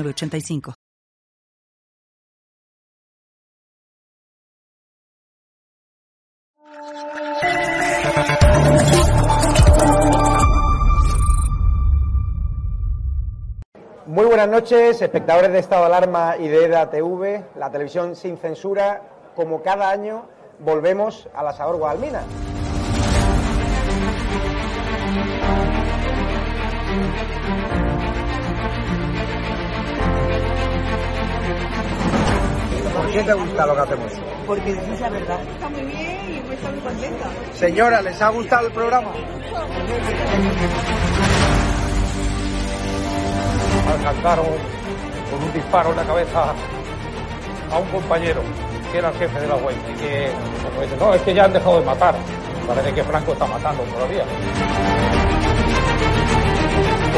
85 Muy buenas noches, espectadores de Estado de Alarma y de EDA TV, la televisión sin censura. Como cada año, volvemos a la Sabor Guadalmina. Qué te gusta lo que hacemos? Porque es la verdad. Está muy bien y me está muy contenta. Señora, ¿les ha gustado el programa? alcanzaron con un disparo en la cabeza a un compañero que era el jefe de la web y que como dice, no, es que ya han dejado de matar. Parece que Franco está matando todavía.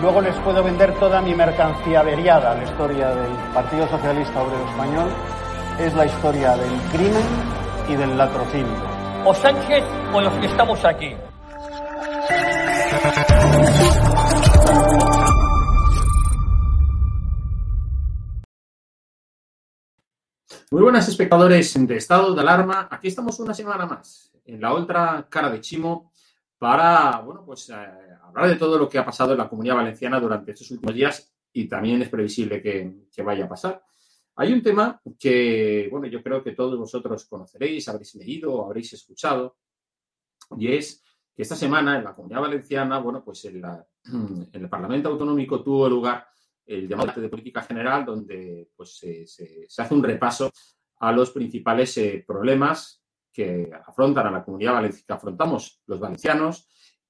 luego les puedo vender toda mi mercancía averiada. La historia del Partido Socialista Obrero Español es la historia del crimen y del latrocinio. O Sánchez o los que estamos aquí. Muy buenas espectadores de Estado de Alarma. Aquí estamos una semana más en la otra cara de Chimo para, bueno, pues eh, hablar de todo lo que ha pasado en la Comunidad Valenciana durante estos últimos días y también es previsible que, vaya a pasar. Hay un tema que, bueno, yo creo que todos vosotros conoceréis, habréis leído habréis escuchado, y es que esta semana en la Comunidad Valenciana, bueno, pues en, la- el Parlamento Autonómico tuvo lugar el debate de política general, donde pues se hace un repaso a los principales eh, problemas que afrontan a la comunidad valenciana, que afrontamos los valencianos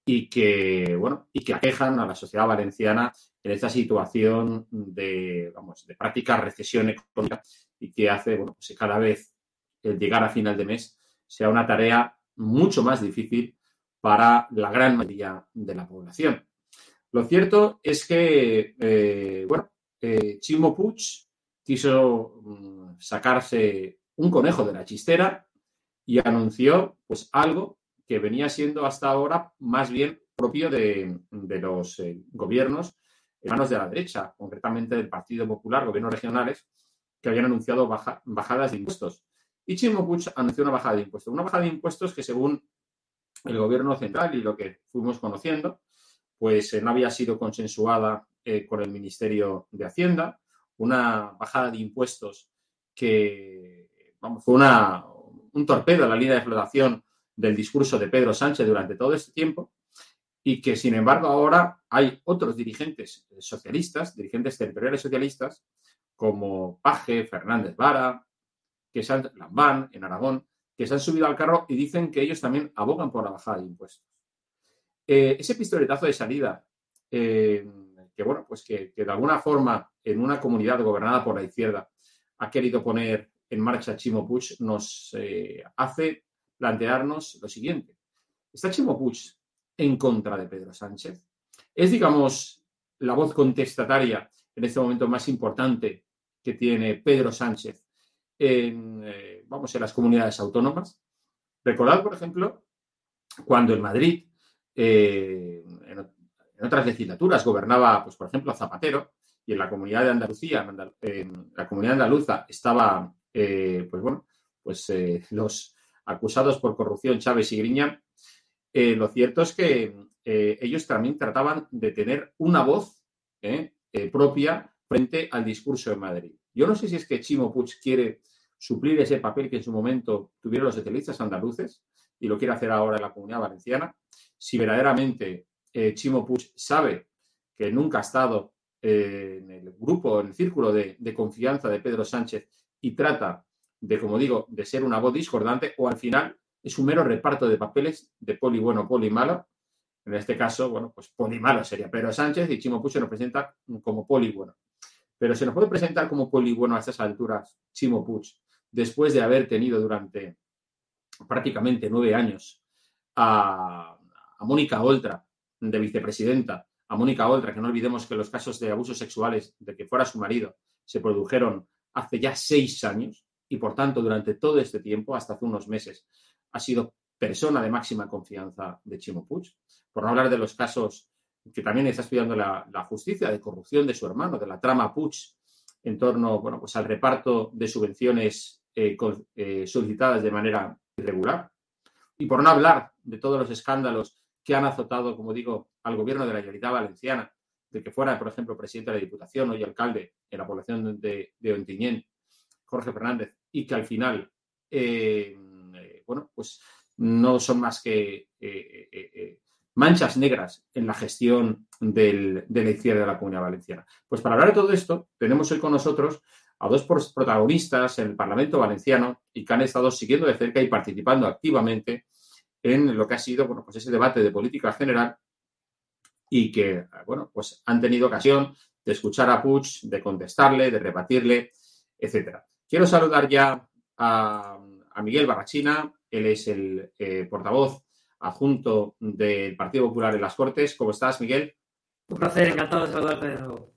y que, bueno, y que aquejan a la sociedad valenciana en esta situación de, vamos, de práctica recesión económica y que hace, bueno, pues cada vez el llegar a final de mes sea una tarea mucho más difícil para la gran mayoría de la población. Lo cierto es que, eh, bueno, eh, Chimo Puig quiso mm, sacarse un conejo de la chistera y anunció pues algo que venía siendo hasta ahora más bien propio de, los eh, gobiernos en manos de la derecha, concretamente del Partido Popular, gobiernos regionales, que habían anunciado baja- bajadas de impuestos. Y Chimo Puig anunció una bajada de impuestos. Una bajada de impuestos que según el gobierno central y lo que fuimos conociendo, pues eh, no había sido consensuada eh, con el Ministerio de Hacienda, una bajada de impuestos que vamos, fue una, un torpedo a la línea de flotación del discurso de Pedro Sánchez durante todo este tiempo y que, sin embargo, ahora hay otros dirigentes socialistas, dirigentes territoriales socialistas, como Paje, Fernández Vara, que se han, Lambán, en Aragón, que se han subido al carro y dicen que ellos también abogan por la bajada de impuestos. Eh, ese pistoletazo de salida, eh, que bueno, pues que de alguna forma en una comunidad gobernada por la izquierda ha querido poner en marcha Chimo Puig, nos eh, hace plantearnos lo siguiente. ¿Está Chimo en contra de Pedro Sánchez? ¿Es, digamos, la voz contestataria en este momento más importante que tiene Pedro Sánchez en, eh, vamos, las comunidades autónomas? Recordad, por ejemplo, cuando en Madrid, eh, en, otras legislaturas, gobernaba, pues, por ejemplo, Zapatero, y en la comunidad de Andalucía, en, la comunidad andaluza, estaba, eh, pues bueno, pues los acusados por corrupción Chávez y Griñán, eh, lo cierto es que eh, ellos también trataban de tener una voz eh, propia frente al discurso de Madrid. Yo no sé si es que Chimo Puig quiere suplir ese papel que en su momento tuvieron los socialistas andaluces y lo quiere hacer ahora en la comunidad valenciana. Si verdaderamente Chimo Puig sabe que nunca ha estado en el grupo, en el círculo de, confianza de Pedro Sánchez y trata de, como digo, de ser una voz discordante o al final es un mero reparto de papeles de poli bueno, poli malo. En este caso, bueno, pues poli malo sería Pedro Sánchez y Chimo Puig se nos presenta como poli bueno. Pero se nos puede presentar como poli bueno a estas alturas Chimo Puig después de haber tenido durante prácticamente nueve años a, a Mónica Oltra de vicepresidenta, a Mónica Oltra, que no olvidemos que los casos de abusos sexuales de que fuera su marido se produjeron hace ya seis años y por tanto durante todo este tiempo, hasta hace unos meses, ha sido persona de máxima confianza de Chimo Puig. Por no hablar de los casos que también está estudiando la, justicia de corrupción de su hermano, de la trama Puig, en torno bueno, pues al reparto de subvenciones eh, eh, solicitadas de manera irregular. Y por no hablar de todos los escándalos que han azotado, como digo, al gobierno de la Generalitat Valenciana, de que fuera, por ejemplo, presidente de la Diputación, hoy alcalde en la población de, de Jorge Fernández, y que al final, eh, eh, bueno, pues no son más que eh, manchas negras en la gestión del, de la izquierda de la Comunidad Valenciana. Pues para hablar de todo esto, tenemos hoy con nosotros a dos protagonistas en el Parlamento Valenciano y que han estado siguiendo de cerca y participando activamente en lo que ha sido bueno, pues ese debate de política general y que bueno, pues han tenido ocasión de escuchar a Puig, de contestarle, de rebatirle, etcétera. Quiero saludar ya a, Miguel Barrachina, él es el eh, portavoz adjunto del Partido Popular en las Cortes. ¿Cómo estás, Miguel? Un placer, encantado de saludarte de nuevo.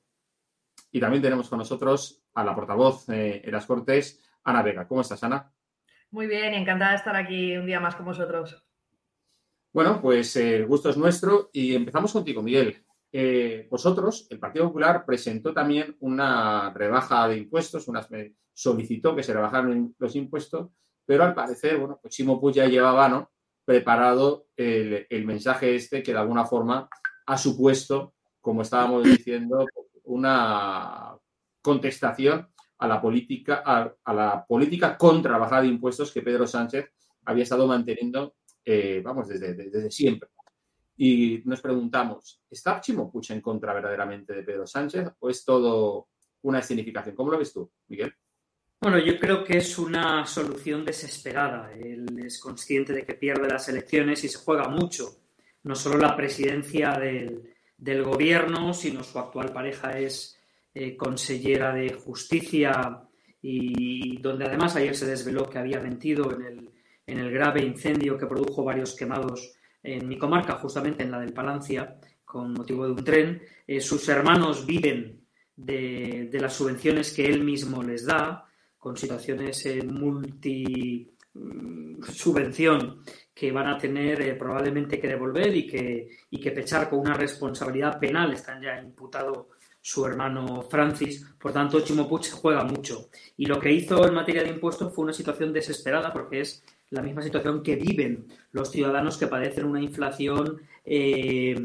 Y también tenemos con nosotros a la portavoz eh, en las Cortes, Ana Vega. ¿Cómo estás, Ana? Muy bien, encantada de estar aquí un día más con vosotros. Bueno, pues eh, el gusto es nuestro y empezamos contigo, Miguel. Eh, vosotros, el Partido Popular, presentó también una rebaja de impuestos, solicitó que se rebajaran los impuestos, pero al parecer, bueno, pues Chimo Puig ya llevaba ¿no? preparado el, mensaje este que de alguna forma ha supuesto, como estábamos diciendo, una contestación a la política, a, la política contra la bajada de impuestos que Pedro Sánchez había estado manteniendo eh, vamos, desde, siempre. Y nos preguntamos, ¿está Chimo Puig en contra verdaderamente de Pedro Sánchez o es todo una escenificación? ¿Cómo lo ves tú, Miguel? Bueno, yo creo que es una solución desesperada. Él es consciente de que pierde las elecciones y se juega mucho. No solo la presidencia del, gobierno, sino su actual pareja es eh, consellera de justicia y donde además ayer se desveló que había mentido en el, en el grave incendio que produjo varios quemados en mi comarca, justamente en la del Palancia, con motivo de un tren. Eh, sus hermanos viven de, las subvenciones que él mismo les da, con situaciones eh, multi mm, subvención que van a tener eh, probablemente que devolver y que, y que pechar con una responsabilidad penal. Están ya imputado su hermano Francis. Por tanto, Chimo Puig juega mucho. Y lo que hizo en materia de impuestos fue una situación desesperada porque es la misma situación que viven los ciudadanos que padecen una inflación eh,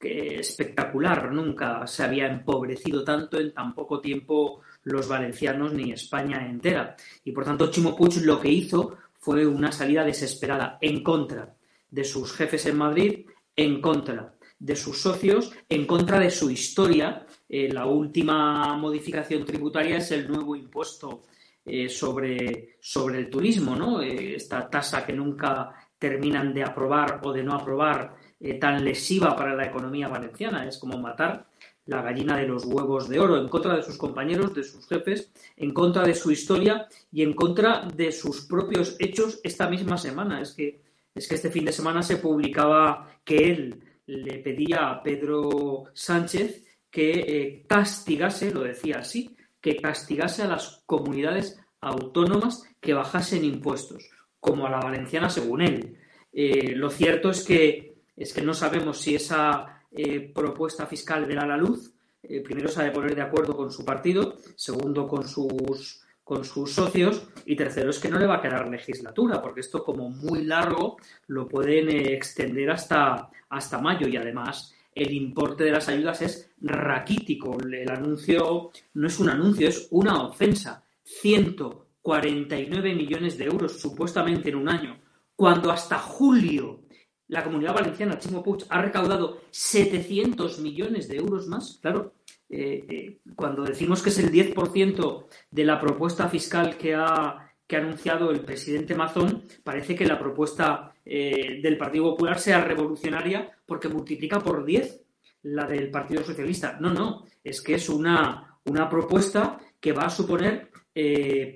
espectacular. Nunca se había empobrecido tanto en tan poco tiempo los valencianos ni España entera. Y por tanto, Chimo Puig lo que hizo fue una salida desesperada en contra de sus jefes en Madrid, en contra de sus socios, en contra de su historia. Eh, la última modificación tributaria es el nuevo impuesto eh, sobre, sobre el turismo, ¿no? Eh, esta tasa que nunca terminan de aprobar o de no aprobar, eh, tan lesiva para la economía valenciana. Es como matar la gallina de los huevos de oro, en contra de sus compañeros, de sus jefes, en contra de su historia y en contra de sus propios hechos esta misma semana. Es que, es que este fin de semana se publicaba que él le pedía a Pedro Sánchez que castigase, lo decía así, que castigase a las comunidades autónomas que bajasen impuestos, como a la valenciana según él. Eh, lo cierto es que, es que no sabemos si esa eh, propuesta fiscal verá la luz. Eh, primero se ha de poner de acuerdo con su partido, segundo con sus, con sus socios y tercero es que no le va a quedar legislatura, porque esto como muy largo lo pueden extender hasta, hasta mayo y además el importe de las ayudas es raquítico. El anuncio no es un anuncio, es una ofensa. 140 49 millones de euros supuestamente en un año, cuando hasta julio la comunidad valenciana, Chimo Puig, ha recaudado 700 millones de euros más, claro, eh, eh, cuando decimos que es el 10% de la propuesta fiscal que ha, que ha anunciado el presidente Mazón, parece que la propuesta eh, del Partido Popular sea revolucionaria porque multiplica por 10 la del Partido Socialista. No, no, es que es una, una propuesta que va a suponer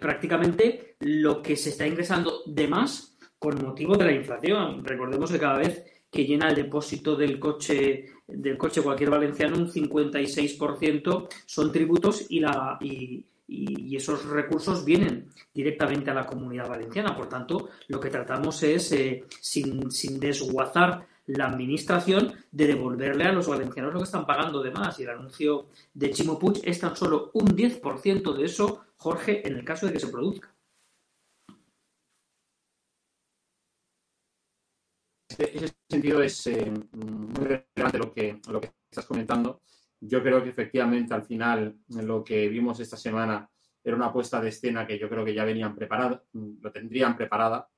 prácticamente lo que se está ingresando de más con motivo de la inflación. Recordemos que cada vez que llena el depósito del coche del coche cualquier valenciano, un 56% son tributos y, la, y, esos recursos vienen directamente a la comunidad valenciana. Por tanto, lo que tratamos es, eh, sin, sin desguazar la administración, de devolverle a los valencianos lo que están pagando de más. Y el anuncio de Chimo Puig es tan solo un 10% de eso, Jorge, en el caso de que se produzca. ese sentido es eh, muy relevante lo que, lo que estás comentando. Yo creo que efectivamente al final lo que vimos esta semana era una puesta de escena que yo creo que ya venían preparada, lo tendrían preparada,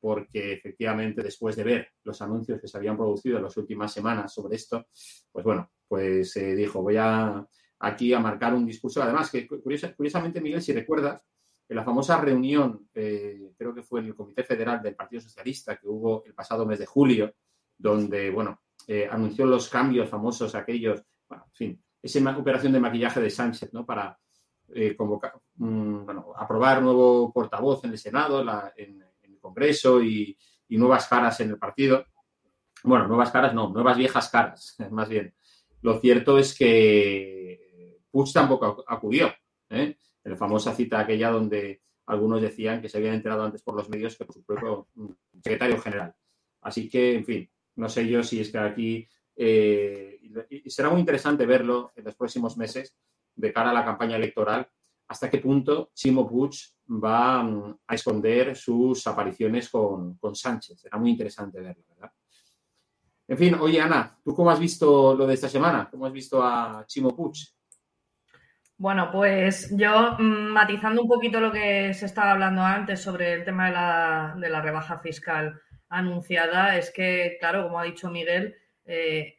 porque efectivamente después de ver los anuncios que se habían producido en las últimas semanas sobre esto, pues bueno, pues se dijo, voy a aquí a marcar un discurso. Además, que curiosamente, Miguel, si recuerdas, en la famosa reunión, eh, creo que fue en el Comité Federal del Partido Socialista, que hubo el pasado mes de julio, donde, bueno, eh, anunció los cambios famosos aquellos, bueno, en fin, esa operación de maquillaje de Sánchez, ¿no? Para eh, convocar, mm, bueno, aprobar nuevo portavoz en el Senado, en, el Congreso y, nuevas caras en el partido. Bueno, nuevas caras no, nuevas viejas caras, más bien. Lo cierto es que Puig tampoco acudió. ¿eh? la famosa cita aquella donde algunos decían que se habían enterado antes por los medios que por su propio secretario general. Así que, en fin, no sé yo si es que aquí eh, será muy interesante verlo en los próximos meses de cara a la campaña electoral, hasta qué punto Chimo Puig va mm, a esconder sus apariciones con, con Sánchez. Será muy interesante verlo, ¿verdad? En fin, oye Ana, ¿tú cómo has visto lo de esta semana? ¿Cómo has visto a Chimo Puig? Bueno, pues yo mm, matizando un poquito lo que se estaba hablando antes sobre el tema de la, de la rebaja fiscal anunciada, es que, claro, como ha dicho Miguel, eh,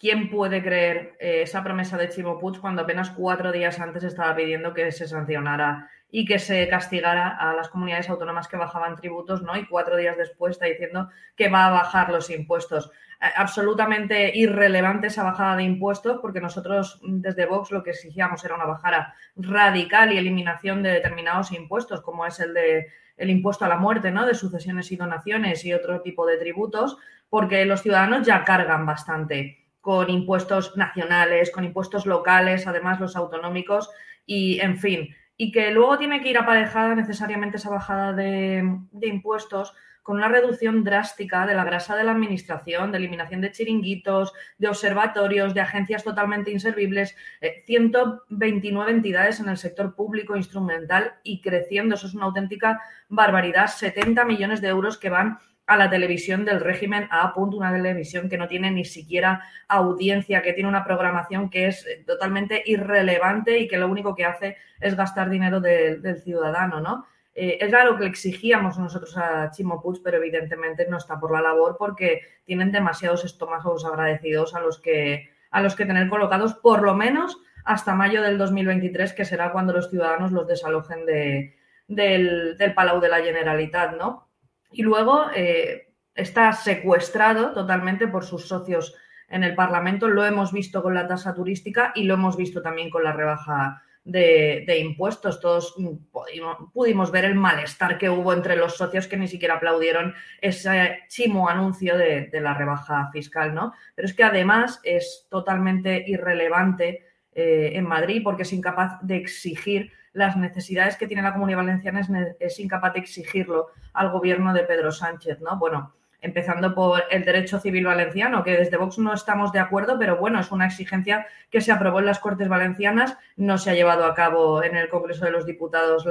¿quién puede creer eh, esa promesa de Chimo Puig cuando apenas cuatro días antes estaba pidiendo que se sancionara y que se castigara a las comunidades autónomas que bajaban tributos, ¿no? Y cuatro días después está diciendo que va a bajar los impuestos absolutamente irrelevante esa bajada de impuestos, porque nosotros desde Vox lo que exigíamos era una bajada radical y eliminación de determinados impuestos, como es el de el impuesto a la muerte, ¿no? De sucesiones y donaciones y otro tipo de tributos, porque los ciudadanos ya cargan bastante con impuestos nacionales, con impuestos locales, además los autonómicos, y en fin, y que luego tiene que ir aparejada necesariamente esa bajada de, impuestos con una reducción drástica de la grasa de la administración, de eliminación de chiringuitos, de observatorios, de agencias totalmente inservibles, 129 eh, entidades en el sector público instrumental y creciendo. Eso es una auténtica barbaridad. 70 millones de euros que van a la televisión del régimen A. una televisión que no tiene ni siquiera audiencia, que tiene una programación que es eh, totalmente irrelevante y que lo único que hace es gastar dinero del ciudadano, ¿no? Eh, que le exigíamos nosotros a Chimo pero evidentemente no está por la labor porque tienen demasiados estómagos agradecidos a los que, a los que tener colocados por lo menos hasta mayo del 2023, que será cuando los ciudadanos los desalojen de, del, Palau de la Generalitat, ¿no? Y luego eh, está secuestrado totalmente por sus socios en el Parlamento. Lo hemos visto con la tasa turística y lo hemos visto también con la rebaja de, impuestos. Todos pudimos, ver el malestar que hubo entre los socios que ni siquiera aplaudieron ese chimo anuncio de, la rebaja fiscal, ¿no? Pero es que además es totalmente irrelevante eh, en Madrid porque es incapaz de exigir las necesidades que tiene la comunidad valenciana, es, incapaz de exigirlo al gobierno de Pedro Sánchez, ¿no? Bueno, empezando por el derecho civil valenciano, que desde Vox no estamos de acuerdo, pero bueno, es una exigencia que se aprobó en las Cortes Valencianas, no se ha llevado a cabo en el Congreso de los Diputados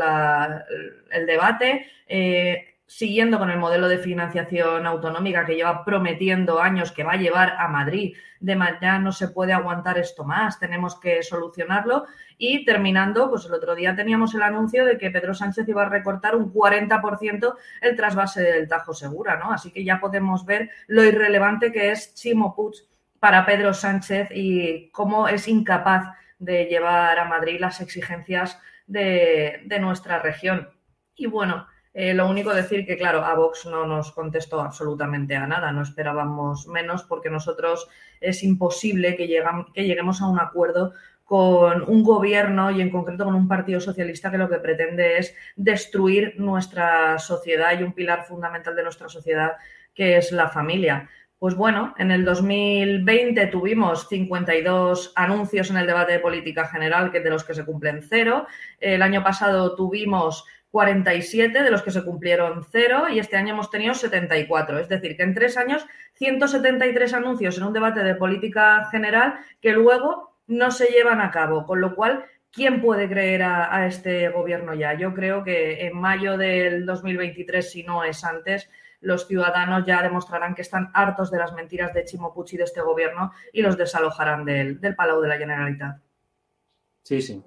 el debate. Eh, siguiendo con el modelo de financiación autonómica que lleva prometiendo años que va a llevar a Madrid, de ya no se puede aguantar esto más, tenemos que solucionarlo. Y terminando, pues el otro día teníamos el anuncio de que Pedro Sánchez iba a recortar un 40% el trasvase del Tajo Segura, ¿no? Así que ya podemos ver lo irrelevante que es Chimo Puig para Pedro Sánchez y cómo es incapaz de llevar a Madrid las exigencias de, de nuestra región. Y bueno, eh, lo único decir que, claro, a Vox no nos contestó absolutamente a nada, no esperábamos menos porque nosotros es imposible que, que lleguemos a un acuerdo con un gobierno y en concreto con un partido socialista que lo que pretende es destruir nuestra sociedad y un pilar fundamental de nuestra sociedad que es la familia. Pues bueno, en el 2020 tuvimos 52 anuncios en el debate de política general, que de los que se cumplen cero. El año pasado tuvimos 47, de los que se cumplieron cero, y este año hemos tenido 74. Es decir, que en tres años, 173 anuncios en un debate de política general que luego no se llevan a cabo. Con lo cual, ¿quién puede creer a, este gobierno ya? Yo creo que en mayo del 2023, si no es antes, los ciudadanos ya demostrarán que están hartos de las mentiras de Chimo Puig y de este gobierno y los desalojarán del, del Palau de la Generalitat. Sí, sí.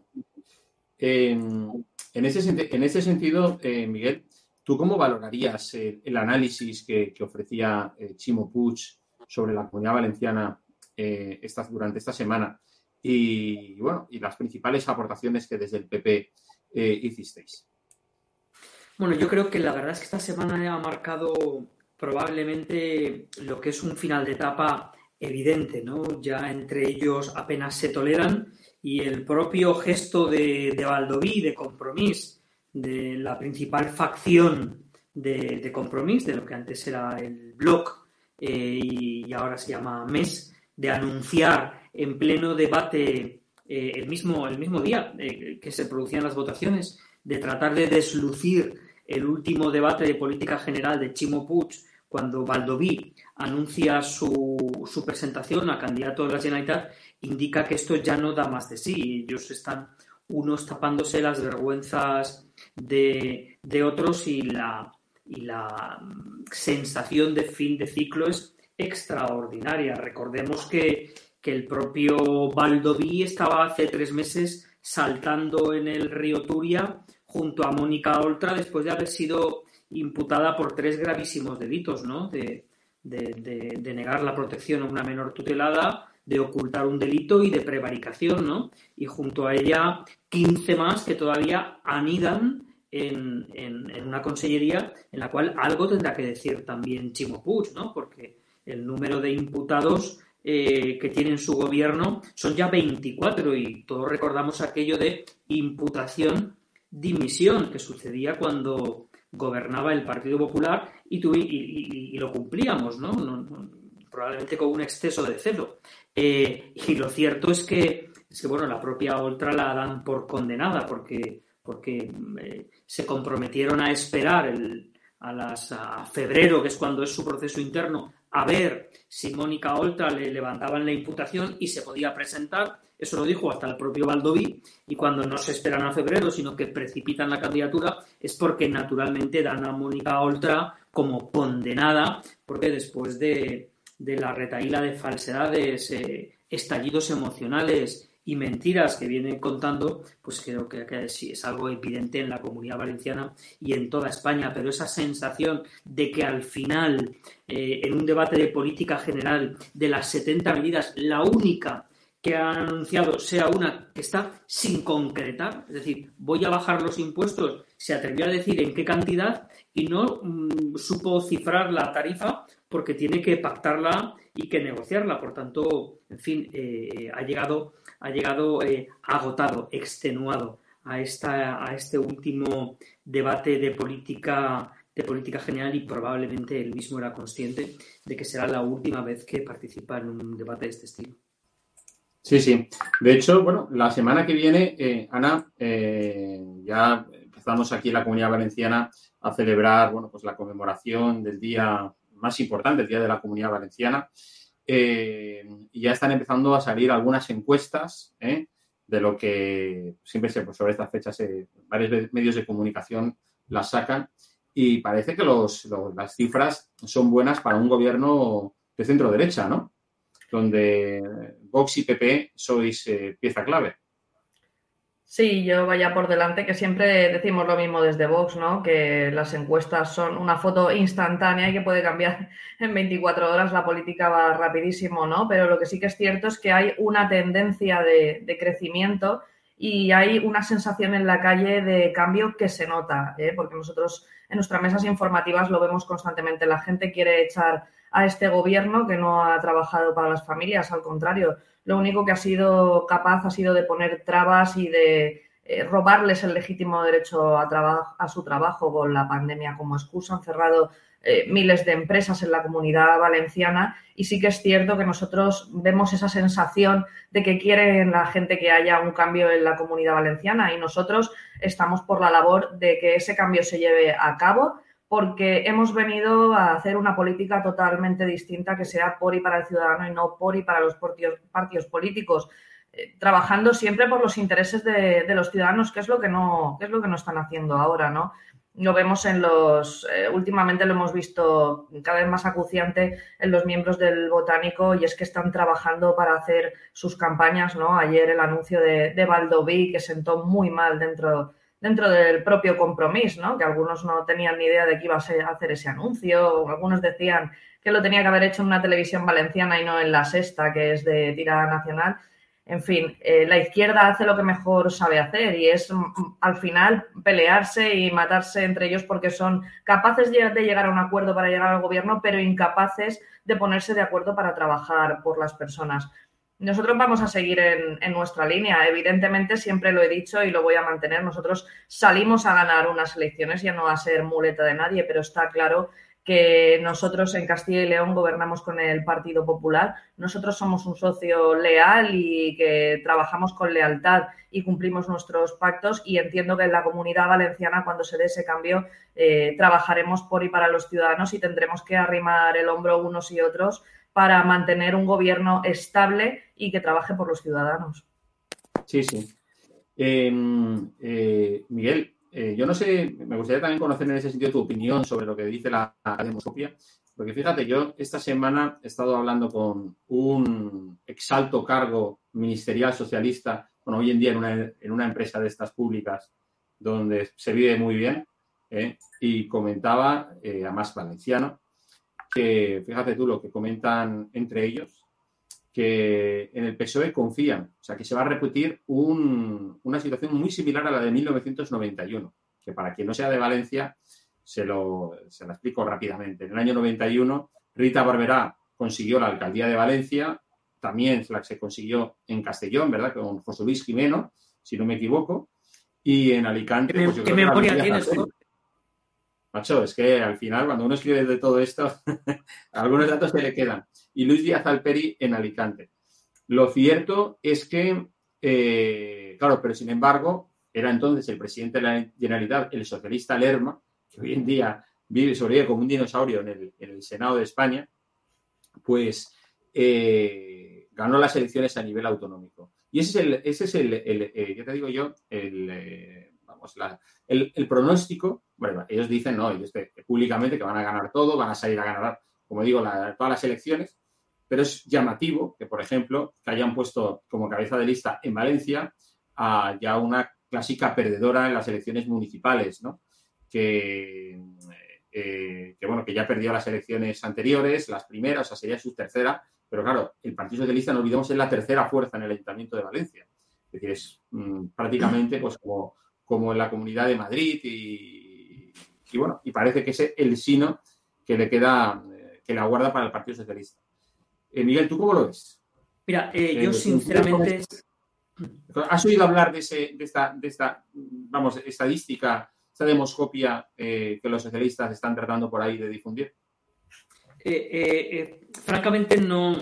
En ese, en ese sentido, eh, Miguel, ¿tú cómo valorarías eh, el análisis que, ofrecía eh, Chimo Puig sobre la comunidad valenciana durante esta semana y, bueno, y las principales aportaciones que desde el PP hicisteis? Bueno, yo creo que la verdad es que esta semana ha marcado probablemente lo que es un final de etapa evidente, ¿no? Ya entre ellos apenas se toleran y el propio gesto de, de Valdoví, de compromiso, de la principal facción de, de de lo que antes era el Bloc eh, y, ahora se llama MES, de anunciar en pleno debate eh, el, mismo, el mismo día eh, que se producían las votaciones, de tratar de deslucir el último debate de política general de Chimo Puig cuando Valdoví anuncia su, su presentación a candidato de la Generalitat indica que esto ya no da más de sí. Ellos están unos tapándose las vergüenzas de, otros y la, y la sensación de fin de ciclo es extraordinaria. Recordemos que, el propio Valdoví estaba hace tres meses saltando en el río Turia junto a Mónica Oltra después de haber sido imputada por tres gravísimos delitos, ¿no? De, de, de negar la protección a una menor tutelada, de ocultar un delito y de prevaricación, ¿no? Y junto a ella 15 más que todavía anidan en, en, una consellería en la cual algo tendrá que decir también Chimo Puig, ¿no? Porque el número de imputados eh, que tiene su gobierno son ya 24 y todos recordamos aquello de imputación dimisión que sucedía cuando gobernaba el Partido Popular y, y, lo cumplíamos, ¿no? probablemente con un exceso de celo. Eh, y lo cierto es que, es que, bueno, la propia Oltra la dan por condenada porque, porque eh, se comprometieron a esperar el, a, a febrero, que es cuando es su proceso interno, a ver si Mónica Oltra le levantaban la imputación y se podía presentar. Eso lo dijo hasta el propio Valdoví. Y cuando no se esperan a febrero, sino que precipitan la candidatura, es porque naturalmente dan a Mónica Oltra como condenada, porque después de, de la retaíla de falsedades, eh, estallidos emocionales y mentiras que vienen contando, pues creo que, sí es algo evidente en la comunidad valenciana y en toda España, pero esa sensación de que al final, eh, en un debate de política general, de las 70 medidas, la única que han anunciado sea una que está sin concretar, es decir, voy a bajar los impuestos, se atrevió a decir en qué cantidad y no mm, supo cifrar la tarifa porque tiene que pactarla y que negociarla. Por tanto, en fin, eh, ha llegado, ha llegado eh, agotado, extenuado a, esta, a este último debate de política de política general y probablemente él mismo era consciente de que será la última vez que participa en un debate de este estilo. Sí, sí. De hecho, bueno, la semana que viene, eh, Ana, ya empezamos aquí en la Comunidad Valenciana a celebrar, bueno, pues la conmemoración del día más importante, el Día de la Comunidad Valenciana. Eh, y ya están empezando a salir algunas encuestas ¿eh? de lo que siempre se, pues sobre estas fechas eh, varios medios de comunicación las sacan. y parece que los, las cifras son buenas para un gobierno de centro derecha, ¿no? Donde Vox y PP sois pieza clave. Sí, yo vaya por delante que siempre decimos lo mismo desde Vox, ¿no? Que las encuestas son una foto instantánea y que puede cambiar en 24 horas, la política va rapidísimo, ¿no? Pero lo que sí que es cierto es que hay una tendencia de, crecimiento y hay una sensación en la calle de cambio que se nota, ¿eh? porque nosotros en nuestras mesas informativas lo vemos constantemente. La gente quiere echar a este gobierno que no ha trabajado para las familias, al contrario, lo único que ha sido capaz ha sido de poner trabas y de eh, robarles el legítimo derecho a, a su trabajo con la pandemia como excusa. Han cerrado eh, miles de empresas en la comunidad valenciana y sí que es cierto que nosotros vemos esa sensación de que quieren la gente que haya un cambio en la comunidad valenciana y nosotros estamos por la labor de que ese cambio se lleve a cabo porque hemos venido a hacer una política totalmente distinta que sea por y para el ciudadano y no por y para los partidos, políticos, eh, trabajando siempre por los intereses de, los ciudadanos, que es lo que no, es lo que no están haciendo ahora, ¿no? Lo vemos en los, eh, últimamente lo hemos visto cada vez más acuciante en los miembros del botánico y es que están trabajando para hacer sus campañas, ¿no? Ayer el anuncio de, de Valdoví que sentó muy mal dentro dentro del propio compromiso, ¿no? Que algunos no tenían ni idea de que iba a, hacer ese anuncio, algunos decían que lo tenía que haber hecho en una televisión valenciana y no en la sexta, que es de tirada nacional. En fin, eh, la izquierda hace lo que mejor sabe hacer y es mm, al final pelearse y matarse entre ellos porque son capaces de llegar a un acuerdo para llegar al gobierno, pero incapaces de ponerse de acuerdo para trabajar por las personas. Nosotros vamos a seguir en, nuestra línea. Evidentemente, siempre lo he dicho y lo voy a mantener. Nosotros salimos a ganar unas elecciones y no a ser muleta de nadie, pero está claro que nosotros en Castilla y León gobernamos con el Partido Popular. Nosotros somos un socio leal y que trabajamos con lealtad y cumplimos nuestros pactos y entiendo que en la comunidad valenciana cuando se dé ese cambio eh, trabajaremos por y para los ciudadanos y tendremos que arrimar el hombro unos y otros para mantener un gobierno estable y que trabaje por los ciudadanos. Sí, sí. Em, eh, Miguel, eh, yo no sé, me gustaría también conocer en ese sentido tu opinión sobre lo que dice la, demoscopia, porque fíjate, yo esta semana he estado hablando con un exalto cargo ministerial socialista, bueno, hoy en día en una, empresa de estas públicas donde se vive muy bien, ¿eh? y comentaba, además valenciano, que, fíjate tú lo que comentan entre ellos, que en el PSOE confían, o sea, que se va a repetir una situación muy similar a la de 1991, que para quien no sea de Valencia, se lo, se la explico rápidamente. En el año 91, Rita Barberá consiguió la alcaldía de Valencia, también la que se consiguió en Castellón, ¿verdad? Con José Luis Jimeno, si no me equivoco, y en Alicante. ¿Qué, pues memoria tienes? Macho, es que al final, cuando uno escribe de todo esto, algunos datos se le quedan. Y Luis Díaz Alperi en Alicante. Lo cierto es que, eh, claro, pero sin embargo, era entonces el presidente de la Generalidad, el socialista Lerma, que hoy en día vive, sobrevive como un dinosaurio en el, Senado de España, pues eh, ganó las elecciones a nivel autonómico. Y ese es el, ese es el, eh, te digo yo, el, vamos, el, el pronóstico bueno, ellos dicen, no, públicamente que van a ganar todo, van a salir a ganar, como digo, todas las elecciones, pero es llamativo que, por ejemplo, que hayan puesto como cabeza de lista en Valencia a ya una clásica perdedora en las elecciones municipales, ¿no? Que, eh, que, bueno, que ya perdió las elecciones anteriores, las primeras, o sea, sería su tercera, pero claro, el Partido Socialista, no olvidemos, es la tercera fuerza en el Ayuntamiento de Valencia. Es decir, es mm, prácticamente pues como, como en la Comunidad de Madrid y, y bueno, y parece que es el sino que le queda, eh, que la guarda para el Partido Socialista. Eh, Miguel, ¿tú cómo lo ves? Mira, eh, yo sinceramente. ¿Has oído hablar de, ese, de, esta, de esta, vamos, estadística, esta demoscopia que los socialistas están tratando por ahí de difundir? francamente, no,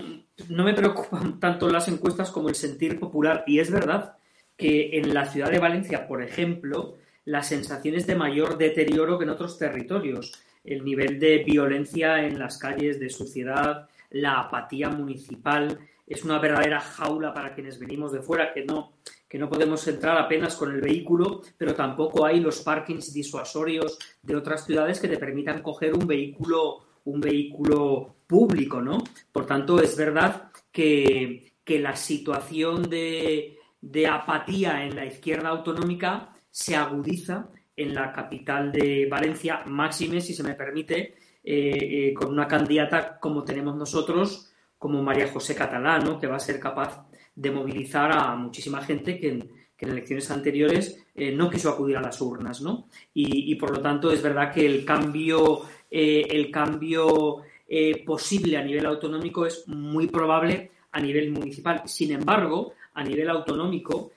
no me preocupan tanto las encuestas como el sentir popular. Y es verdad que en la ciudad de Valencia, por ejemplo, las sensaciones de mayor deterioro que en otros territorios. El nivel de violencia en las calles de suciedad, la apatía municipal, es una verdadera jaula para quienes venimos de fuera, que no, que no podemos entrar apenas con el vehículo, pero tampoco hay los parkings disuasorios de otras ciudades que te permitan coger un vehículo, un vehículo público, ¿no? Por tanto, es verdad que, que la situación de, de apatía en la izquierda autonómica se agudiza en la capital de Valencia, máxime, si se me permite, eh, eh, con una candidata como tenemos nosotros, como María José Catalán, que va a ser capaz de movilizar a muchísima gente que en, elecciones anteriores eh, no quiso acudir a las urnas. ¿no? Y, por lo tanto es verdad que el cambio, el cambio posible a nivel autonómico es muy probable a nivel municipal. Sin embargo, a nivel autonómico,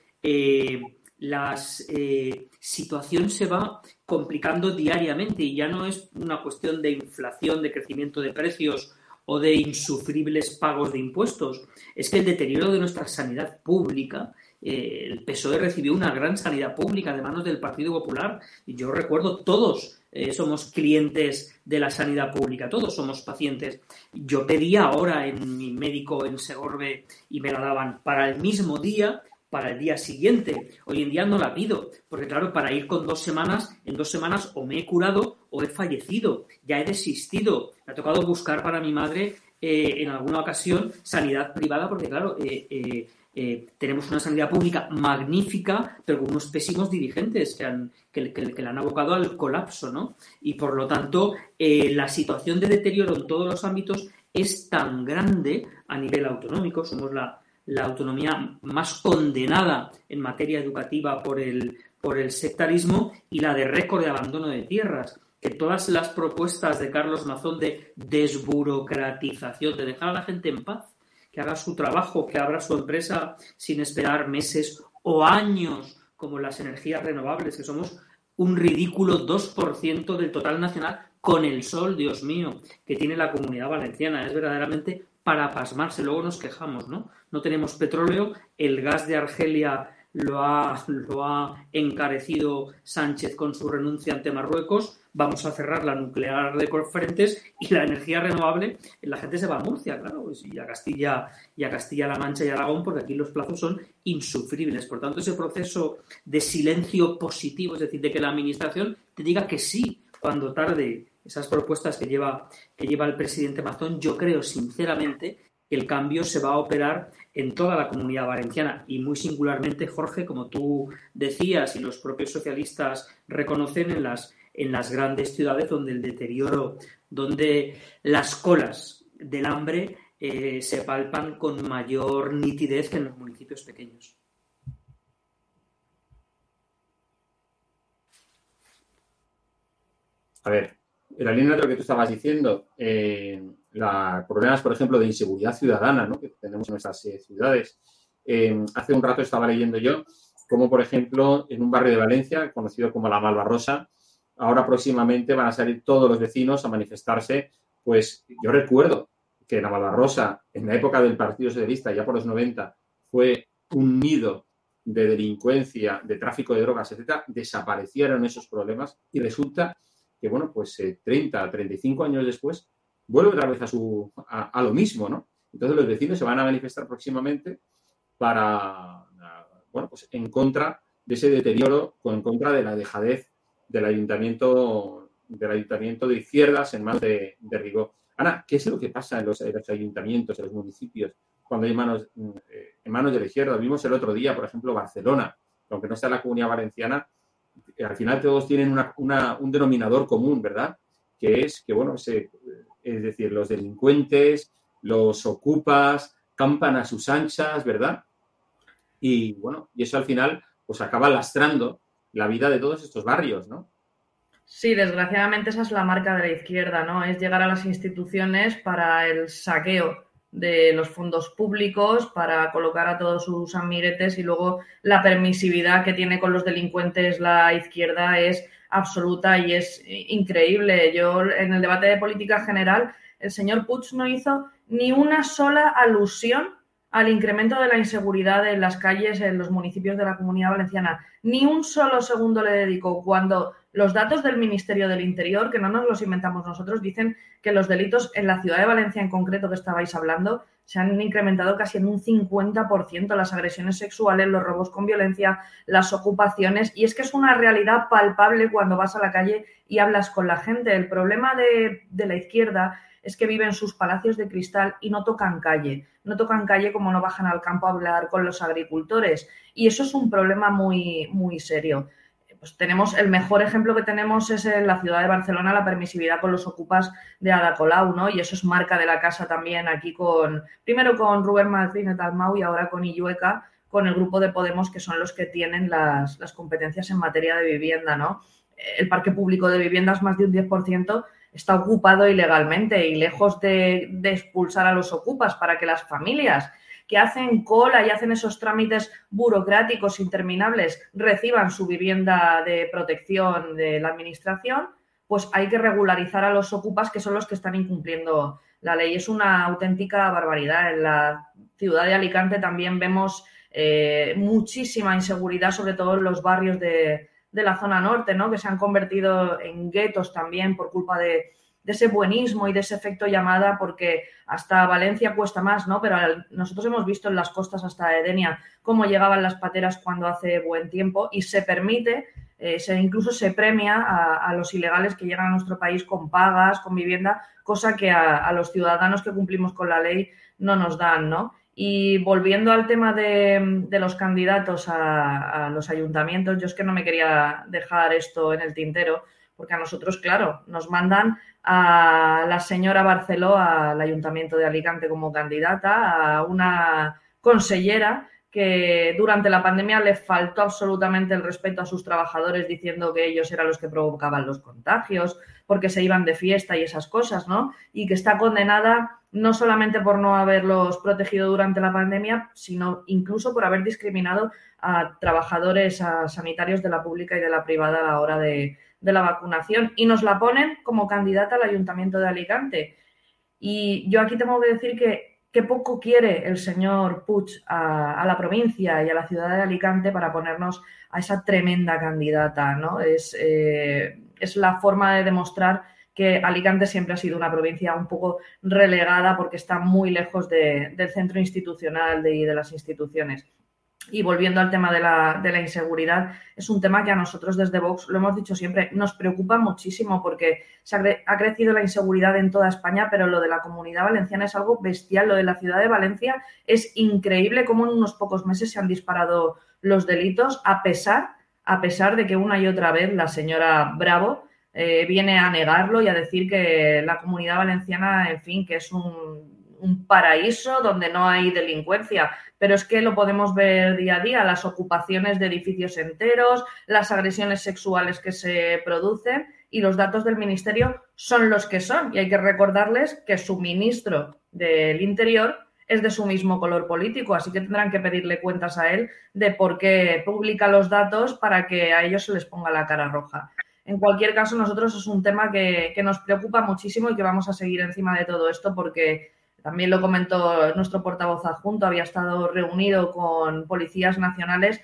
la eh, situación se va complicando diariamente y ya no es una cuestión de inflación, de crecimiento de precios o de insufribles pagos de impuestos. Es que el deterioro de nuestra sanidad pública, eh, el PSOE recibió una gran sanidad pública de manos del Partido Popular y yo recuerdo todos eh, somos clientes de la sanidad pública, todos somos pacientes. Yo pedía ahora en mi médico en Segorbe y me la daban para el mismo día para el día siguiente. Hoy en día no la pido, porque claro, para ir con dos semanas, en dos semanas o me he curado o he fallecido, ya he desistido. Me ha tocado buscar para mi madre eh, en alguna ocasión sanidad privada, porque claro, eh, eh, tenemos una sanidad pública magnífica, pero con unos pésimos dirigentes que, han, que, que, la han abocado al colapso, ¿no? Y por lo tanto, la situación de deterioro en todos los ámbitos es tan grande a nivel autonómico, somos la la autonomía más condenada en materia educativa por el, por el sectarismo y la de récord de abandono de tierras. Que todas las propuestas de Carlos Mazón de desburocratización, de dejar a la gente en paz, que haga su trabajo, que abra su empresa sin esperar meses o años, como las energías renovables, que somos un ridículo 2% del total nacional con el sol, Dios mío, que tiene la comunidad valenciana. Es verdaderamente para pasmarse. Luego nos quejamos, ¿no? No tenemos petróleo, el gas de Argelia lo ha, lo ha encarecido Sánchez con su renuncia ante Marruecos. Vamos a cerrar la nuclear de Corfrentes y la energía renovable, la gente se va a Murcia, claro, y a Castilla y a Castilla-La Mancha y Aragón, porque aquí los plazos son insufribles. Por tanto, ese proceso de silencio positivo, es decir, de que la administración te diga que sí cuando tarde esas propuestas que lleva, que lleva el presidente Mazón, yo creo sinceramente que el cambio se va a operar en toda la comunidad valenciana y muy singularmente, Jorge, como tú decías y los propios socialistas reconocen en las, en las grandes ciudades donde el deterioro, donde las colas del hambre eh, se palpan con mayor nitidez que en los municipios pequeños. A ver, la línea de lo que tú estabas diciendo, eh, problemas, por ejemplo, de inseguridad ciudadana ¿no? que tenemos en nuestras eh, ciudades. Eh, hace un rato estaba leyendo yo como, por ejemplo, en un barrio de Valencia, conocido como la Malvarrosa, ahora próximamente van a salir todos los vecinos a manifestarse. Pues yo recuerdo que la Malvarrosa, en la época del Partido Socialista, ya por los 90, fue un nido de delincuencia, de tráfico de drogas, etcétera, desaparecieron esos problemas y resulta que, bueno, pues 30, eh, 35 años después, vuelve otra vez a, su, a, lo mismo, ¿no? Entonces los vecinos se van a manifestar próximamente para, bueno, pues en contra de ese deterioro, en contra de la dejadez del ayuntamiento, del ayuntamiento de izquierdas en manos de, de Rigó. Ana, ¿qué es lo que pasa en los, ayuntamientos, en los municipios, cuando hay manos, eh, en manos de la izquierda? Vimos el otro día, por ejemplo, Barcelona, aunque no está la comunidad valenciana, al final todos tienen un denominador común, ¿verdad? Que es que, bueno, es decir, los delincuentes, los ocupas, campan a sus anchas, ¿verdad? Y bueno, y eso al final pues acaba lastrando la vida de todos estos barrios, ¿no? Sí, desgraciadamente esa es la marca de la izquierda, ¿no? Es llegar a las instituciones para el saqueo de los fondos públicos para colocar a todos sus amiretes y luego la permisividad que tiene con los delincuentes la izquierda es absoluta y es increíble. Yo en el debate de política general el señor Puig no hizo ni una sola alusión al incremento de la inseguridad en las calles en los municipios de la Comunidad Valenciana. Ni un solo segundo le dedicó cuando Los datos del Ministerio del Interior, que no nos los inventamos nosotros, dicen que los delitos en la ciudad de Valencia en concreto que estabais hablando se han incrementado casi en un 50% las agresiones sexuales, los robos con violencia, las ocupaciones. Y es que es una realidad palpable cuando vas a la calle y hablas con la gente. El problema de, la izquierda es que viven sus palacios de cristal y no tocan calle. No tocan calle como no bajan al campo a hablar con los agricultores. Y eso es un problema muy, muy serio. Pues tenemos el mejor ejemplo que tenemos es en la ciudad de Barcelona la permisividad con los ocupas de Ada Colau, ¿no? Y eso es marca de la casa también aquí con, primero con Rubén Martínez Almau y ahora con Illueca, con el grupo de Podemos que son los que tienen las, las competencias en materia de vivienda, ¿no? El parque público de viviendas, más de un 10%, está ocupado ilegalmente y lejos de, expulsar a los ocupas para que las familias que hacen cola y hacen esos trámites burocráticos interminables reciban su vivienda de protección de la administración, pues hay que regularizar a los ocupas que son los que están incumpliendo la ley. Es una auténtica barbaridad. En la ciudad de Alicante también vemos eh, muchísima inseguridad, sobre todo en los barrios de, de la zona norte, ¿no? que se han convertido en guetos también por culpa de, ese buenismo y de ese efecto llamada, porque hasta Valencia cuesta más, ¿no? Pero nosotros hemos visto en las costas hasta Edenia cómo llegaban las pateras cuando hace buen tiempo y se permite, eh, se, incluso se premia a, a, los ilegales que llegan a nuestro país con pagas, con vivienda, cosa que a, a los ciudadanos que cumplimos con la ley no nos dan, ¿no? Y volviendo al tema de, los candidatos a, a, los ayuntamientos, yo es que no me quería dejar esto en el tintero, porque a nosotros, claro, nos mandan a la señora Barceló al Ayuntamiento de Alicante como candidata, a una consellera que durante la pandemia le faltó absolutamente el respeto a sus trabajadores diciendo que ellos eran los que provocaban los contagios, porque se iban de fiesta y esas cosas, ¿no? Y que está condenada no solamente por no haberlos protegido durante la pandemia, sino incluso por haber discriminado a trabajadores, a sanitarios de la pública y de la privada a la hora de, la vacunación y nos la ponen como candidata al Ayuntamiento de Alicante. Y yo aquí tengo que decir que, que poco quiere el señor Puig a, a, la provincia y a la ciudad de Alicante para ponernos a esa tremenda candidata. ¿no? Es, eh, es la forma de demostrar que Alicante siempre ha sido una provincia un poco relegada porque está muy lejos de, del centro institucional y de las instituciones. Y volviendo al tema de la, de la, inseguridad, es un tema que a nosotros desde Vox, lo hemos dicho siempre, nos preocupa muchísimo porque se ha, ha, crecido la inseguridad en toda España, pero lo de la comunidad valenciana es algo bestial. Lo de la ciudad de Valencia es increíble cómo en unos pocos meses se han disparado los delitos, a pesar, a pesar de que una y otra vez la señora Bravo eh, viene a negarlo y a decir que la comunidad valenciana, en fin, que es un un paraíso donde no hay delincuencia, pero es que lo podemos ver día a día, las ocupaciones de edificios enteros, las agresiones sexuales que se producen y los datos del Ministerio son los que son. Y hay que recordarles que su ministro del Interior es de su mismo color político, así que tendrán que pedirle cuentas a él de por qué publica los datos para que a ellos se les ponga la cara roja. En cualquier caso, nosotros es un tema que, que nos preocupa muchísimo y que vamos a seguir encima de todo esto porque también lo comentó nuestro portavoz adjunto, había estado reunido con policías nacionales.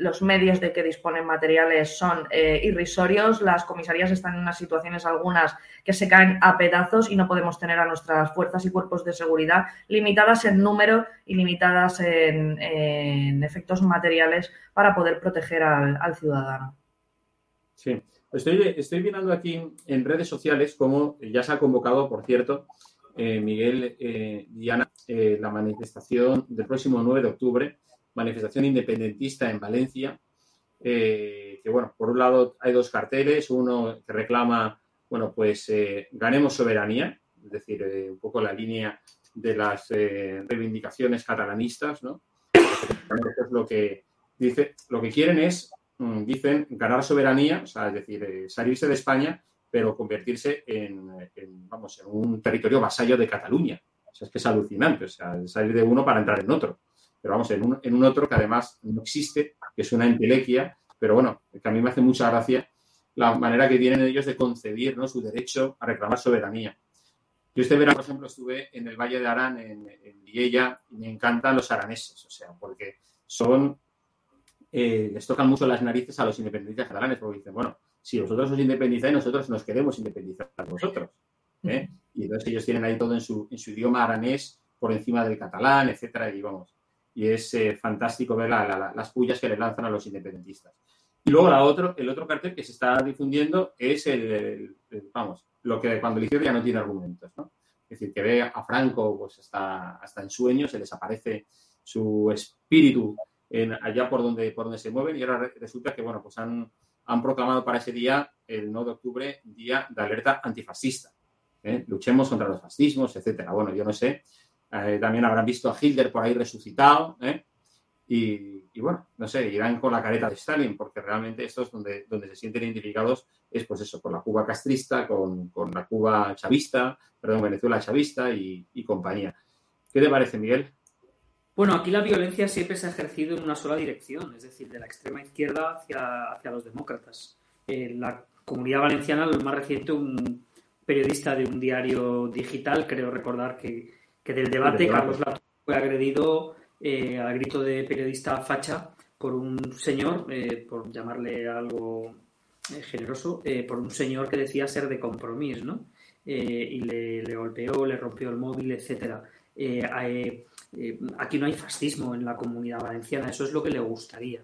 Los medios de que disponen materiales son eh, irrisorios, las comisarías están en unas situaciones algunas que se caen a pedazos y no podemos tener a nuestras fuerzas y cuerpos de seguridad limitadas en número y limitadas en, efectos materiales para poder proteger al, ciudadano. Sí, estoy, estoy mirando aquí en redes sociales cómo ya se ha convocado, por cierto, eh, Miguel, eh, Diana, la manifestación del próximo 9 de octubre, manifestación independentista en Valencia, que bueno, por un lado hay dos carteles, uno que reclama, bueno, pues ganemos soberanía, es decir, un poco la línea de las reivindicaciones catalanistas, ¿no? Es lo que dice, lo que quieren es, mm, dicen, ganar soberanía, o sea, es decir, salirse de España pero convertirse en, en, vamos, en un territorio vasallo de Cataluña. O sea, es que es alucinante, o sea, salir de uno para entrar en otro. Pero vamos, en un, en un otro que además no existe, que es una entelequia, pero bueno, que a mí me hace mucha gracia la manera que tienen ellos de concebir ¿no? su derecho a reclamar soberanía. Yo este verano, por ejemplo, estuve en el Valle de Arán, en, en y me encantan los araneses, o sea, porque son, eh, les tocan mucho las narices a los independentistas catalanes, porque dicen, bueno, si vosotros os independizáis, nosotros nos queremos independizar vosotros. ¿eh? Y entonces ellos tienen ahí todo en su, en su idioma aranés por encima del catalán, etcétera, y vamos. Y es eh, fantástico ver las pullas que le lanzan a los independentistas. Y luego la otro, el otro cartel que se está difundiendo es el, vamos, lo que cuando el izquierda ya no tiene argumentos, ¿no? Es decir, que ve a Franco pues hasta, hasta en sueños, se desaparece su espíritu en, allá por donde, por donde se mueven y ahora resulta que, bueno, pues han, han proclamado para ese día, el 9 de octubre, día de alerta antifascista. ¿eh? Luchemos contra los fascismos, etcétera. Bueno, yo no sé. Eh, también habrán visto a Hitler por ahí resucitado. ¿eh? Y, bueno, no sé, irán con la careta de Stalin, porque realmente estos donde, donde se sienten identificados es pues eso, con la Cuba castrista, con, la Cuba chavista, perdón, Venezuela chavista y, compañía. ¿Qué te parece, Miguel? Bueno, aquí la violencia siempre se ha ejercido en una sola dirección, es decir, de la extrema izquierda hacia, hacia los demócratas. En la comunidad valenciana, lo más reciente, un periodista de un diario digital, creo recordar que, que del debate, Carlos Lato fue agredido eh, al grito de periodista facha por un señor, eh, por llamarle algo eh, generoso, por un señor que decía ser de compromiso, ¿no? y le, golpeó, le rompió el móvil, etcétera. aquí no hay fascismo en la comunidad valenciana, eso es lo que le gustaría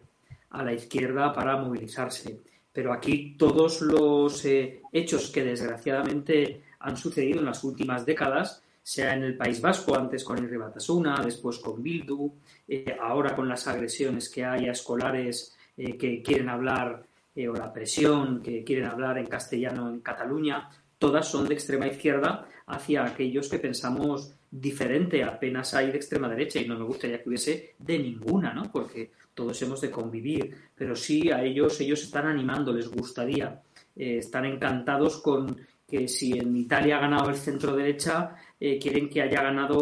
a la izquierda para movilizarse. Pero aquí todos los hechos que desgraciadamente han sucedido en las últimas décadas sea en el País Vasco, antes con el Batasuna, después con Bildu, eh, ahora con las agresiones que hay a escolares eh, que quieren hablar, eh, o la presión que quieren hablar en castellano en Cataluña, todas son de extrema izquierda hacia aquellos que pensamos diferente, apenas hay de extrema derecha y no me gustaría que hubiese de ninguna, ¿no? Porque todos hemos de convivir, pero sí a ellos, ellos están animando, les gustaría, están encantados con que si en Italia ha ganado el centro derecha, eh, quieren que haya ganado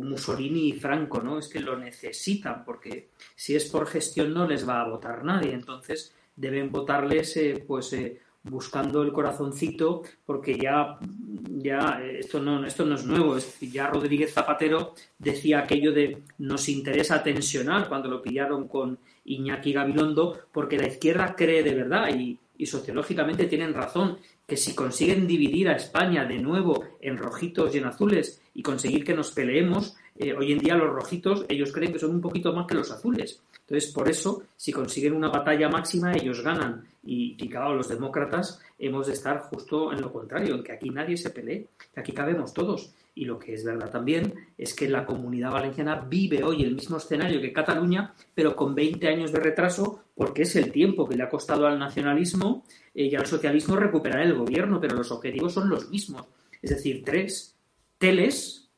Mussolini y Franco, ¿no? Es que lo necesitan, porque si es por gestión no les va a votar nadie, entonces deben votarles eh, pues eh, buscando el corazoncito, porque ya, ya esto no, esto no es nuevo, ya Rodríguez Zapatero decía aquello de nos interesa tensionar cuando lo pillaron con Iñaki Gabilondo, porque la izquierda cree de verdad y sociológicamente tienen razón, que si consiguen dividir a España de nuevo en rojitos y en azules y conseguir que nos peleemos, eh, hoy en día los rojitos ellos creen que son un poquito más que los azules. Entonces, por eso, si consiguen una batalla máxima, ellos ganan. Y, y los demócratas hemos de estar justo en lo contrario, en que aquí nadie se pelee, que aquí cabemos todos. Y lo que es verdad también es que la comunidad valenciana vive hoy el mismo escenario que Cataluña, pero con 20 años de retraso, porque es el tiempo que le ha costado al nacionalismo eh, y al socialismo recuperar el gobierno, pero los objetivos son los mismos. Es decir, tres, teles,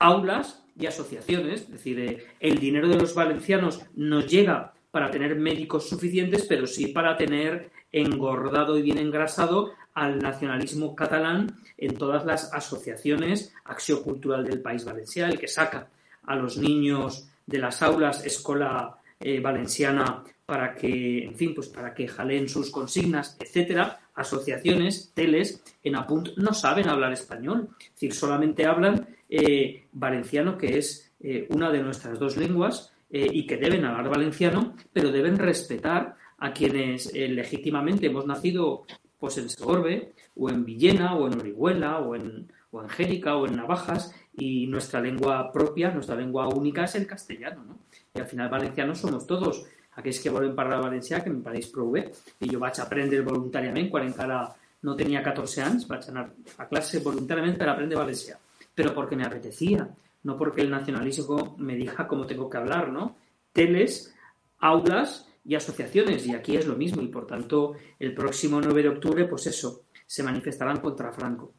aulas y asociaciones. Es decir, eh, el dinero de los valencianos no llega para tener médicos suficientes, pero sí para tener engordado y bien engrasado al nacionalismo catalán en todas las asociaciones Acción Cultural del País Valenciano, el que saca a los niños de las aulas escuela eh, valenciana para que, en fin, pues para que jalen sus consignas, etcétera, asociaciones, teles, en Apunt no saben hablar español, es decir, solamente hablan eh, valenciano, que es eh, una de nuestras dos lenguas, y que deben hablar valenciano, pero deben respetar a quienes legítimamente hemos nacido pues en Segorbe, o en Villena, o en Orihuela, o en, o en o en Navajas, y nuestra lengua propia, nuestra lengua única es el castellano, ¿no? Y al final valencianos somos todos. Aquells que volen parlar valencià, que em pareix prou bé, i jo vaig aprendre voluntàriament, quan encara no tenia 14 anys, vaig anar a clase voluntàriament per aprendre valencià, però perquè me apetecía, no porque el nacionalismo me diga cómo tengo que hablar, ¿no? Teles, aulas y asociaciones, y aquí es lo mismo, y por tanto el próximo 9 de octubre, pues eso, se manifestarán contra Franco.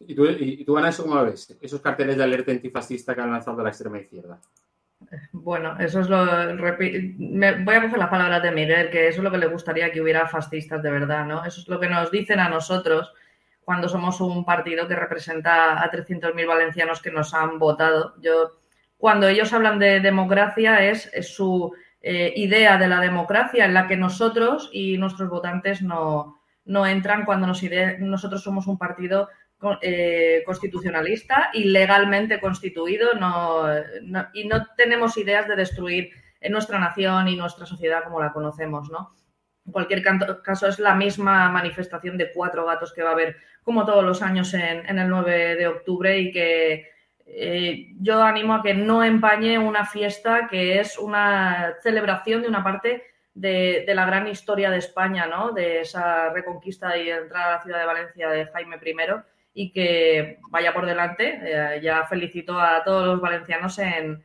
¿Y tú, y tú Ana, eso cómo lo ves? Esos carteles de alerta antifascista que han lanzado la extrema izquierda. Bueno, eso es lo. Me, voy a coger las palabras de Miguel, que eso es lo que le gustaría que hubiera fascistas de verdad, ¿no? Eso es lo que nos dicen a nosotros cuando somos un partido que representa a 300.000 valencianos que nos han votado. Yo cuando ellos hablan de democracia es, su eh, idea de la democracia en la que nosotros y nuestros votantes no, entran cuando nosotros somos un partido eh, constitucionalista y legalmente constituido y no tenemos ideas de destruir nuestra nación y nuestra sociedad como la conocemos, ¿no? En cualquier caso, es la misma manifestación de cuatro gatos que va a haber, como todos los años, en, el 9 de octubre y que eh, yo animo a que no empañe una fiesta que es una celebración de una parte de, la gran historia de España, ¿no? de esa reconquista y entrada a la ciudad de Valencia de Jaime I y que vaya por delante. Eh, ya felicito a todos los valencianos en,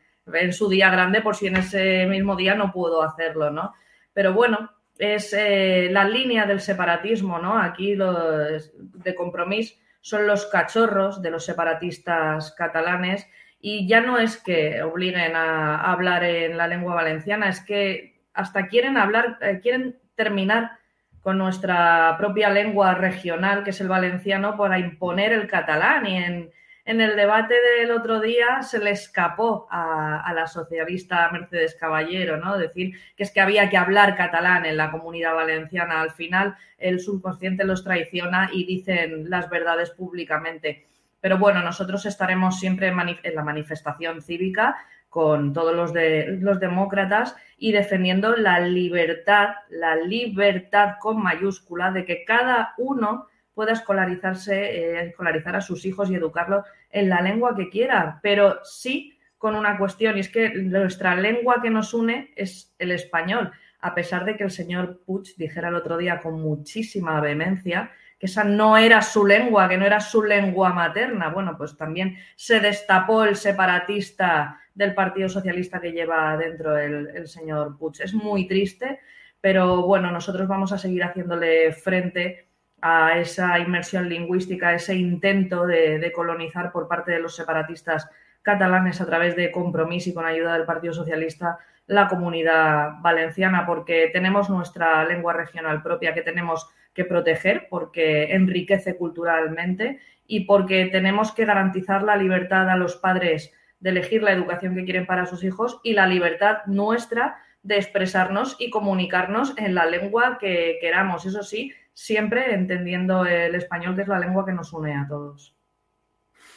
su día grande por si en ese mismo día no puedo hacerlo, ¿no? Pero bueno, es eh, la línea del separatismo, ¿no? Aquí los de compromiso son los cachorros de los separatistas catalanes y ya no es que obliguen a, hablar en la lengua valenciana, es que hasta quieren hablar, eh, quieren terminar con nuestra propia lengua regional, que es el valenciano, para imponer el catalán. Y en, el debate del otro día se le escapó a, la socialista Mercedes Caballero, ¿no? Decir que es que había que hablar catalán en la comunidad valenciana. Al final, el subconsciente los traiciona y dicen las verdades públicamente. Pero bueno, nosotros estaremos siempre en la manifestación cívica con todos los, de, los demócratas y defendiendo la libertad, la libertad con mayúscula de que cada uno pueda escolarizarse, eh, escolarizar a sus hijos y educarlos en la lengua que quiera, pero sí con una cuestión, y es que nuestra lengua que nos une es el español, a pesar de que el señor Puig dijera el otro día con muchísima vehemencia que esa no era su lengua, que no era su lengua materna. Bueno, pues también se destapó el separatista del Partido Socialista que lleva dentro el, señor Puig. Es muy triste, pero bueno, nosotros vamos a seguir haciéndole frente a esa inmersión lingüística, ese intento de, colonizar por parte de los separatistas catalanes a través de compromiso y con ayuda del Partido Socialista la comunidad valenciana, porque tenemos nuestra lengua regional propia que tenemos que proteger, porque enriquece culturalmente y porque tenemos que garantizar la libertad a los padres de elegir la educación que quieren para sus hijos y la libertad nuestra de expresarnos y comunicarnos en la lengua que queramos. Eso sí, siempre entendiendo el español, que es la lengua que nos une a todos.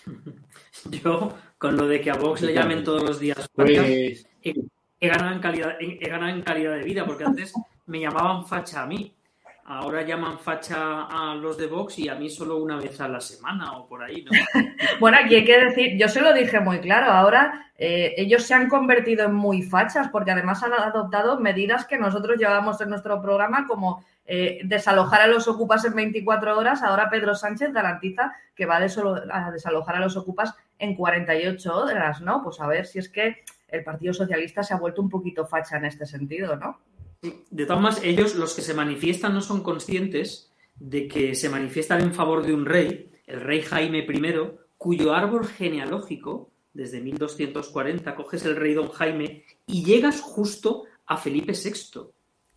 Yo, con lo de que a Vox le llamen todos los días, pues he, ganado en calidad, he ganado en calidad de vida, porque antes me llamaban facha a mí ahora llaman facha a los de Vox y a mí solo una vez a la semana o por ahí, ¿no? bueno, aquí hay que decir, yo se lo dije muy claro, ahora eh, ellos se han convertido en muy fachas porque además han adoptado medidas que nosotros llevamos en nuestro programa como eh, desalojar a los ocupas en 24 horas, ahora Pedro Sánchez garantiza que va a desalojar a los ocupas en 48 horas, ¿no? Pues a ver si es que el Partido Socialista se ha vuelto un poquito facha en este sentido, ¿no? De todas maneras, ellos, los que se manifiestan, no son conscientes de que se manifiestan en favor de un rey, el rey Jaime I, cuyo árbol genealógico, desde 1240, coges el rey don Jaime y llegas justo a Felipe VI.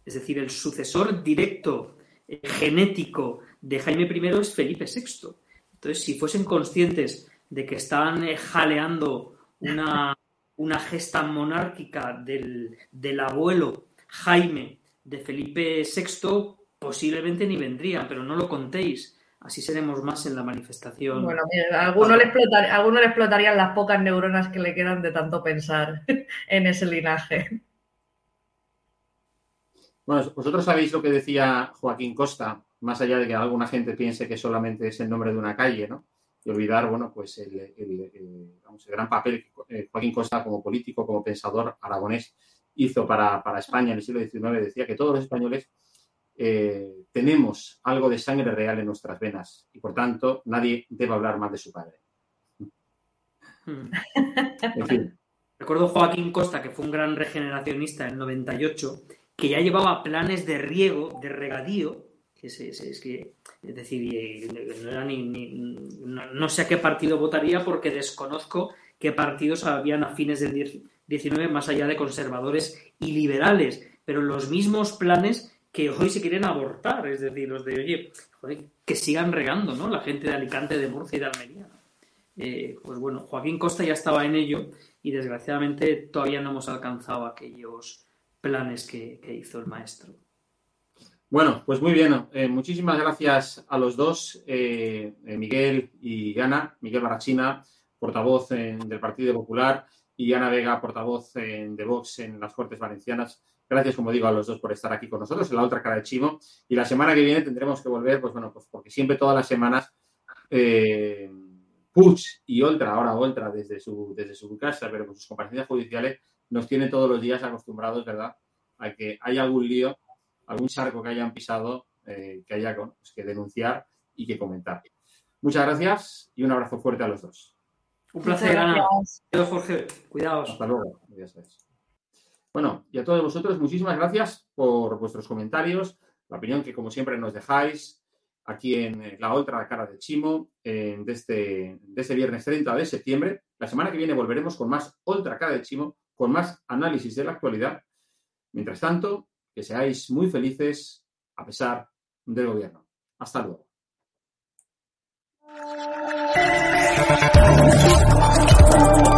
Es decir, el sucesor directo eh, genético de Jaime I es Felipe VI. Entonces, si fuesen conscientes de que están eh, jaleando una, una gesta monárquica del, del abuelo Jaime de Felipe VI posiblemente ni vendrían, pero no lo contéis. Así seremos más en la manifestación. Bueno, a alguno, le le explotarían las pocas neuronas que le quedan de tanto pensar en ese linaje. Bueno, vosotros sabéis lo que decía Joaquín Costa, más allá de que alguna gente piense que solamente es el nombre de una calle, ¿no? Y olvidar, bueno, pues el, el gran papel que Joaquín Costa como político, como pensador aragonés hizo para, España en el siglo XIX, decía que todos los españoles eh, tenemos algo de sangre real en nuestras venas y por tanto nadie debe hablar más de su padre. Hmm. Recuerdo Joaquín Costa, que fue un gran regeneracionista en el 98, que ya llevaba planes de riego, de regadío, que es, que, es decir, no, no, sé a qué partido votaría porque desconozco qué partidos habían a fines del 19 más allá de conservadores y liberales, pero los mismos planes que hoy se quieren abortar, es decir, los de, oye, que sigan regando, ¿no? La gente de Alicante, de Murcia y de Almería. Eh, pues bueno, Joaquín Costa ya estaba en ello y desgraciadamente todavía no hemos alcanzado aquellos planes que, hizo el maestro. Bueno, pues muy bien. Eh, muchísimas gracias a los dos, eh, Miguel y Gana, Miguel Barachina, portavoz del Partido Popular, y Ana Vega, portavoz de Vox en las Cortes Valencianas. Gracias, como digo, a los dos por estar aquí con nosotros en la otra cara de Chimo. Y la semana que viene tendremos que volver, pues bueno, pues porque siempre todas las semanas eh, y Oltra, ahora Oltra desde su, desde su casa, pero con sus comparecencias judiciales, nos tiene todos los días acostumbrados, ¿verdad?, a que haya algún lío, algún charco que hayan pisado, eh, que haya pues, que denunciar y que comentar. Muchas gracias y un abrazo fuerte a los dos. Un placer, Ana. Jorge. Cuidaos. Hasta luego. Bueno, y a todos vosotros, muchísimas gracias por vuestros comentarios, la opinión que, como siempre, nos dejáis aquí en la otra cara de Chimo, de, este, de este viernes 30 de septiembre. La semana que viene volveremos con más otra cara de Chimo, con más análisis de la actualidad. Mientras tanto, que seáis muy felices a pesar del gobierno. Hasta luego. Oh.